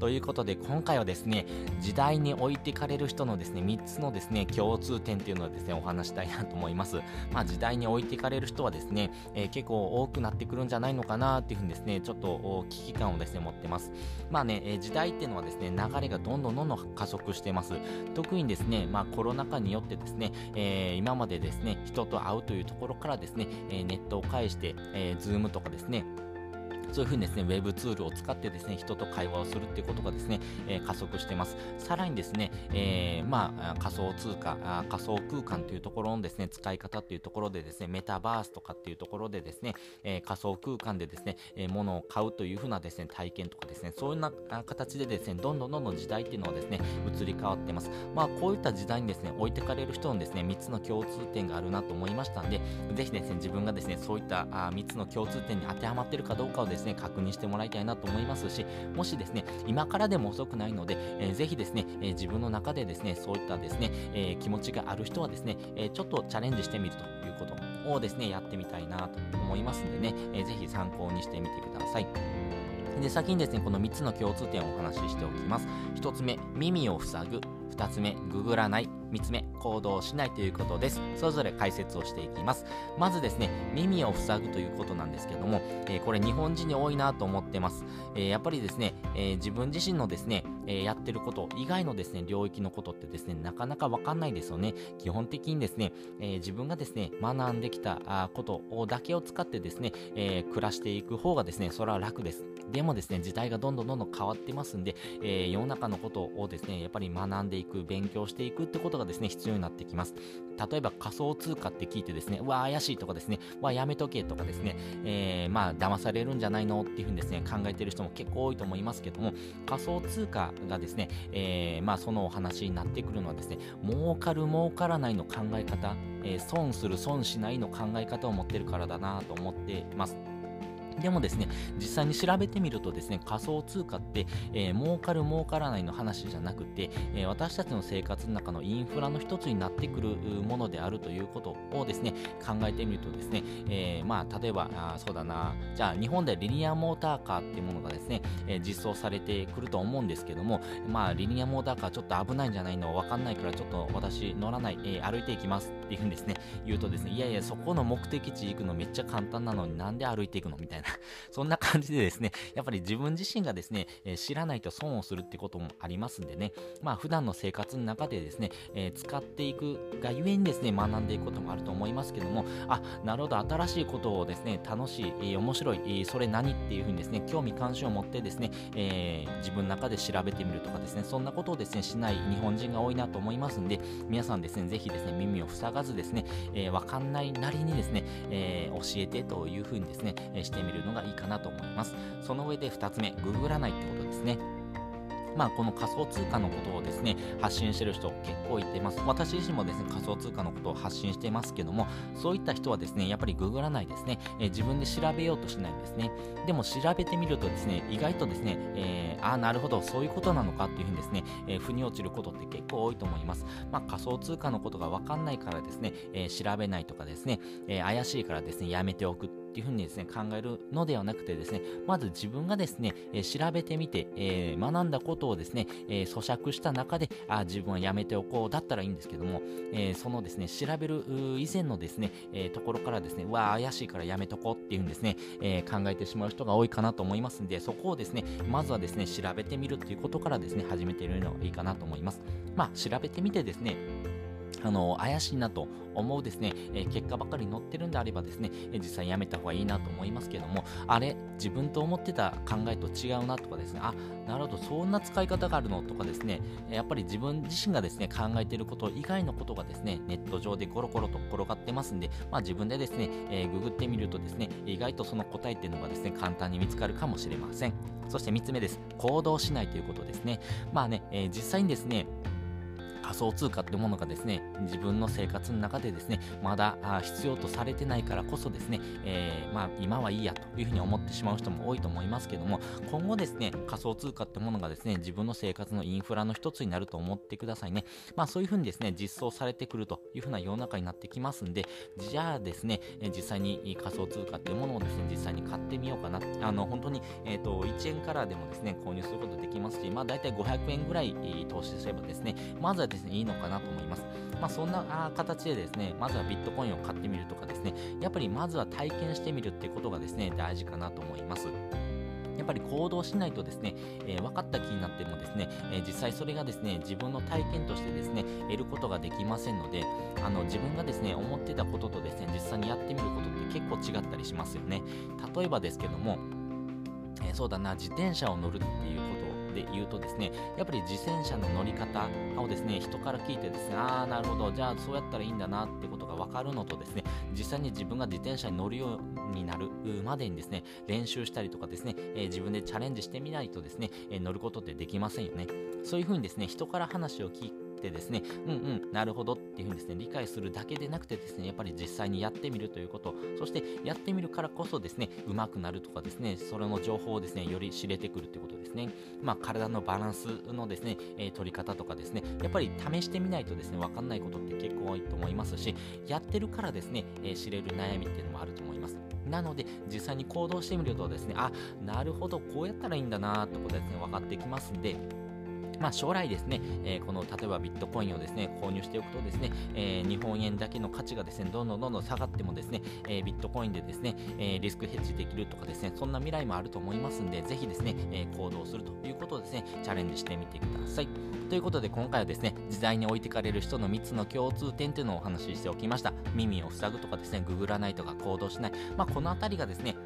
ということで今回はですね時代に置いてかれる人のですね3つのですね共通点っていうのをですねお話したいなと思います。まあ時代に置いてかれる人はですね、えー、結構多くなってくるんじゃないのかなっていうふうにですねちょっと危機感をですね持ってます。まあね、えー、時代っていうのはですね流れがどんどんどんどん加速してます。特にですねまあコロナ禍によってですね、えー、今までですね人と会うというところからですね、えネットを介して、えー、ズームとかですねそういうふうにですね、ウェブツールを使ってですね、人と会話をするっていうことがですね、えー、加速してます。さらにですね、えー、まあ、仮想通貨あ、仮想空間というところのですね、使い方っていうところでですね、メタバースとかっていうところでですね、えー、仮想空間でですね、えー、物を買うというふうなですね、体験とかですね、そういうような形でですね、どんどんどんどん時代っていうのはですね、移り変わってます。まあ、こういった時代にですね、置いてかれる人のですね、3つの共通点があるなと思いましたんで、ぜひですね、自分がですね、そういったあ3つの共通点に当てはまってるかどうかをですね、ね確認してもらいたいなと思いますし、もしですね、今からでも遅くないので、えー、ぜひですね、えー、自分の中でですね、そういったですね、えー、気持ちがある人はですね、えちょっとチャレンジしてみるということをですね、やってみたいなと思いますんでね、えー、ぜひ参考にしてみてください。で、先にですね、この3つの共通点をお話ししておきます。1つ目、耳を塞ぐ。2つ目、ググらない。3つ目、行動しないということです。それぞれ解説をしていきます。まずですね、耳を塞ぐということなんですけども、えー、これ日本人に多いなと思ってます。えー、やっぱりですね、えー、自分自身のですね、えやってること以外のですね、領域のことってですね、なかなかわかんないですよね。基本的にですね、え自分がですね、学んできたことだけを使ってですね、え暮らしていく方がですね、それは楽です。でもですね、時代がどんどんどんどん変わってますんで、え世の中のことをですね、やっぱり学んでいく、勉強していくってことがですね、必要になってきます。例えば仮想通貨って聞いてですね、うわ、怪しいとかですね、うわ、やめとけとかですね、えー、まあ、騙されるんじゃないのっていうふうにですね、考えてる人も結構多いと思いますけども、仮想通貨がですね、えー、まあ、そのお話になってくるのはですね、儲かる儲からないの考え方、えー、損する損しないの考え方を持ってるからだなと思ってます。でもですね、実際に調べてみるとですね、仮想通貨って、えー、儲かる儲からないの話じゃなくて、えー、私たちの生活の中のインフラの一つになってくるものであるということをですね、考えてみるとですね、えー、まあ、例えば、あそうだな、じゃあ日本でリニアモーターカーっていうものがですね、えー、実装されてくると思うんですけども、まあ、リニアモーターカーちょっと危ないんじゃないのわかんないからちょっと私乗らない、え、歩いていきますっていうふうにですね、言うとですね、いやいや、そこの目的地行くのめっちゃ簡単なのになんで歩いていくのみたいな。そんな感じでですね、やっぱり自分自身がですね、えー、知らないと損をするってこともありますんでね、まあ普段の生活の中でですね、えー、使っていくがゆえにですね、学んでいくこともあると思いますけども、あ、なるほど、新しいことをですね、楽しい、えー、面白い、えー、それ何っていうふうにですね、興味関心を持ってですね、えー、自分の中で調べてみるとかですね、そんなことをですね、しない日本人が多いなと思いますんで、皆さんですね、ぜひですね、耳を塞がずですね、えー、わかんないなりにですね、えー、教えてというふうにですね、えー、してみるのがいいかなと思います。その上で2つ目、ググらないってことですね。まあ、この仮想通貨のことをですね、発信してる人結構いてます。私自身もですね、仮想通貨のことを発信してますけども、そういった人はですね、やっぱりググらないですね、えー、自分で調べようとしないんですね。でも調べてみるとですね、意外とですね、えー、ああ、なるほど、そういうことなのかっていうふうにですね、えー、腑に落ちることって結構多いと思います。まあ、仮想通貨のことがわかんないからですね、え調べないとかですね、え怪しいからですね、やめておくっっていうふうにですね、考えるのではなくてですね、まず自分がですね、え調べてみて、え学んだことをですね、え咀嚼した中で、あ、自分はやめておこうだったらいいんですけども、えそのですね、調べる以前のですね、えところからですね、うわ、怪しいからやめとこうっていうふうにですね、え考えてしまう人が多いかなと思いますんで、そこをですね、まずはですね、調べてみるっていうことからですね、始めてみるのがいいかなと思います。まあ、調べてみてですね、あの、怪しいなと思うですね、えー、結果ばかり載ってるんであればですね、えー、実際やめた方がいいなと思いますけども、あれ、自分と思ってた考えと違うなとかですね、あ、なるほど、そんな使い方があるのとかですね、やっぱり自分自身がですね、考えてること以外のことがですね、ネット上でゴロゴロと転がってますんで、まあ自分でですね、えー、ググってみるとですね、意外とその答えっていうのがですね、簡単に見つかるかもしれません。そして3つ目です。行動しないということですね。まあね、え、実際にですね、仮想通貨ってものがですね、自分の生活の中でですね、まだ必要とされてないからこそですね、えー、まあ、今はいいやというふうに思ってしまう人も多いと思いますけども、今後ですね、仮想通貨ってものがですね、自分の生活のインフラの一つになると思ってくださいね。まあそういうふうにですね、実装されてくるというふうな世の中になってきますんで、じゃあですね、実際に仮想通貨っていうものをですね、実際に買ってみようかな。あの、本当に、えっ、ー、と、1円からでもですね、購入することできますし、まあ大体500円ぐらい投資すればですね、まずはですね、いいのかなと思います。まそんな形でですね、まずはビットコインを買ってみるとかですね、やっぱりまずは体験してみるっていうことがですね、大事かなと思います。やっぱり行動しないとですね、えー、分かった気になってもですね、えー、実際それがですね、自分の体験としてですね、得ることができませんので、あの、自分がですね、思ってたこととですね、実際にやってみることって結構違ったりしますよね。例えばですけども、えー、そうだな、自転車を乗るっていうことで言うとですね、やっぱり自転車の乗り方をですね、人から聞いてですね、ああ、なるほど、じゃあそうやったらいいんだなってことが分かるのとですね、実際に自分が自転車に乗るようになるまでにですね、練習したりとかですね、えー、自分でチャレンジしてみないとですね、えー、乗ることってできませんよね。そういうふうにですね、人から話を聞てですね、うんうん、なるほどっていうふうにですね、理解するだけでなくてですね、やっぱり実際にやってみるということ、そしてやってみるからこそですね、上手くなるとかですね、それの情報をですね、より知れてくるということですね。まあ、体のバランスのですね、えー、取り方とかですね、やっぱり試してみないとですね、わかんないことって結構多いと思いますし、やってるからですね、えー、知れる悩みっていうのもあると思います。なので、実際に行動してみるとですね、あ、なるほど、こうやったらいいんだなってことですね、分かってきますんで、まあ、将来ですね、えー、この例えばビットコインをですね購入しておくとですね、えー、日本円だけの価値がですねどんどんどんどん下がってもですね、え、ビットコインでですね、えリスクヘッジできるとかですねそんな未来もあると思いますんでぜひですね、え行動するということをですねチャレンジしてみてください。ということで今回はですね時代に置いてかれる人の3つの共通点というのをお話ししておきました。耳を塞ぐとかですねググらないとか行動しない。まあこの辺りがですね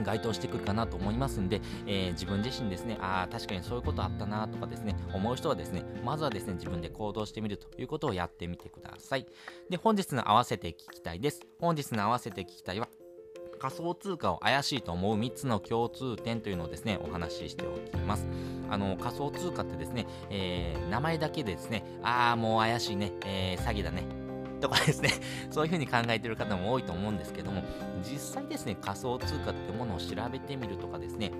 該当してくるかなと思いますんで、えー、自分自身ですね、ああ、確かにそういうことあったなとかですね、思う人はですね、まずはですね、自分で行動してみるということをやってみてください。で、本日の合わせて聞きたいです。本日の合わせて聞きたいは、仮想通貨を怪しいと思う3つの共通点というのをですね、お話ししておきます。あの、仮想通貨ってですね、えー、名前だけでですね、ああ、もう怪しいね、えー、詐欺だね、とかですね、そういうふうに考えてる方も多いと思うんですけども、実際ですね、仮想通貨ってものを調べてみるとかですね、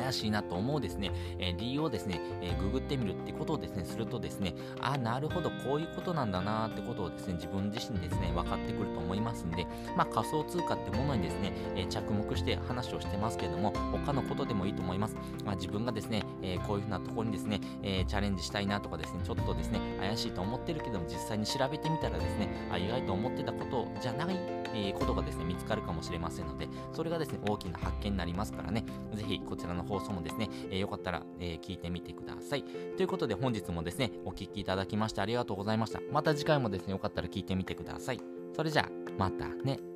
怪しいなと思うですね、えー、理由をですね、えー、ググってみるってことをですね、するとですね、あ、なるほど、こういうことなんだなってことをですね、自分自身ですね、分かってくると思いますんで、まあ、仮想通貨ってものにですね、えー、着目して話をしてますけれども、他のことでもいいと思います。まあ、自分がですね、えこういうふうなところにですね、えチャレンジしたいなとかですね、ちょっとですね、怪しいと思ってるけども、実際に調べてみたらですね、あ意外と思ってたことじゃない、えことがですね、見つかるかもしれませんので、それがですね、大きな発見になりますからね、ぜひこちらの放送もですね、えー、よかったら、えー、聞いてみてください。ということで本日もですね、お聴きいただきましてありがとうございました。また次回もですね、よかったら聞いてみてください。それじゃあ、またね。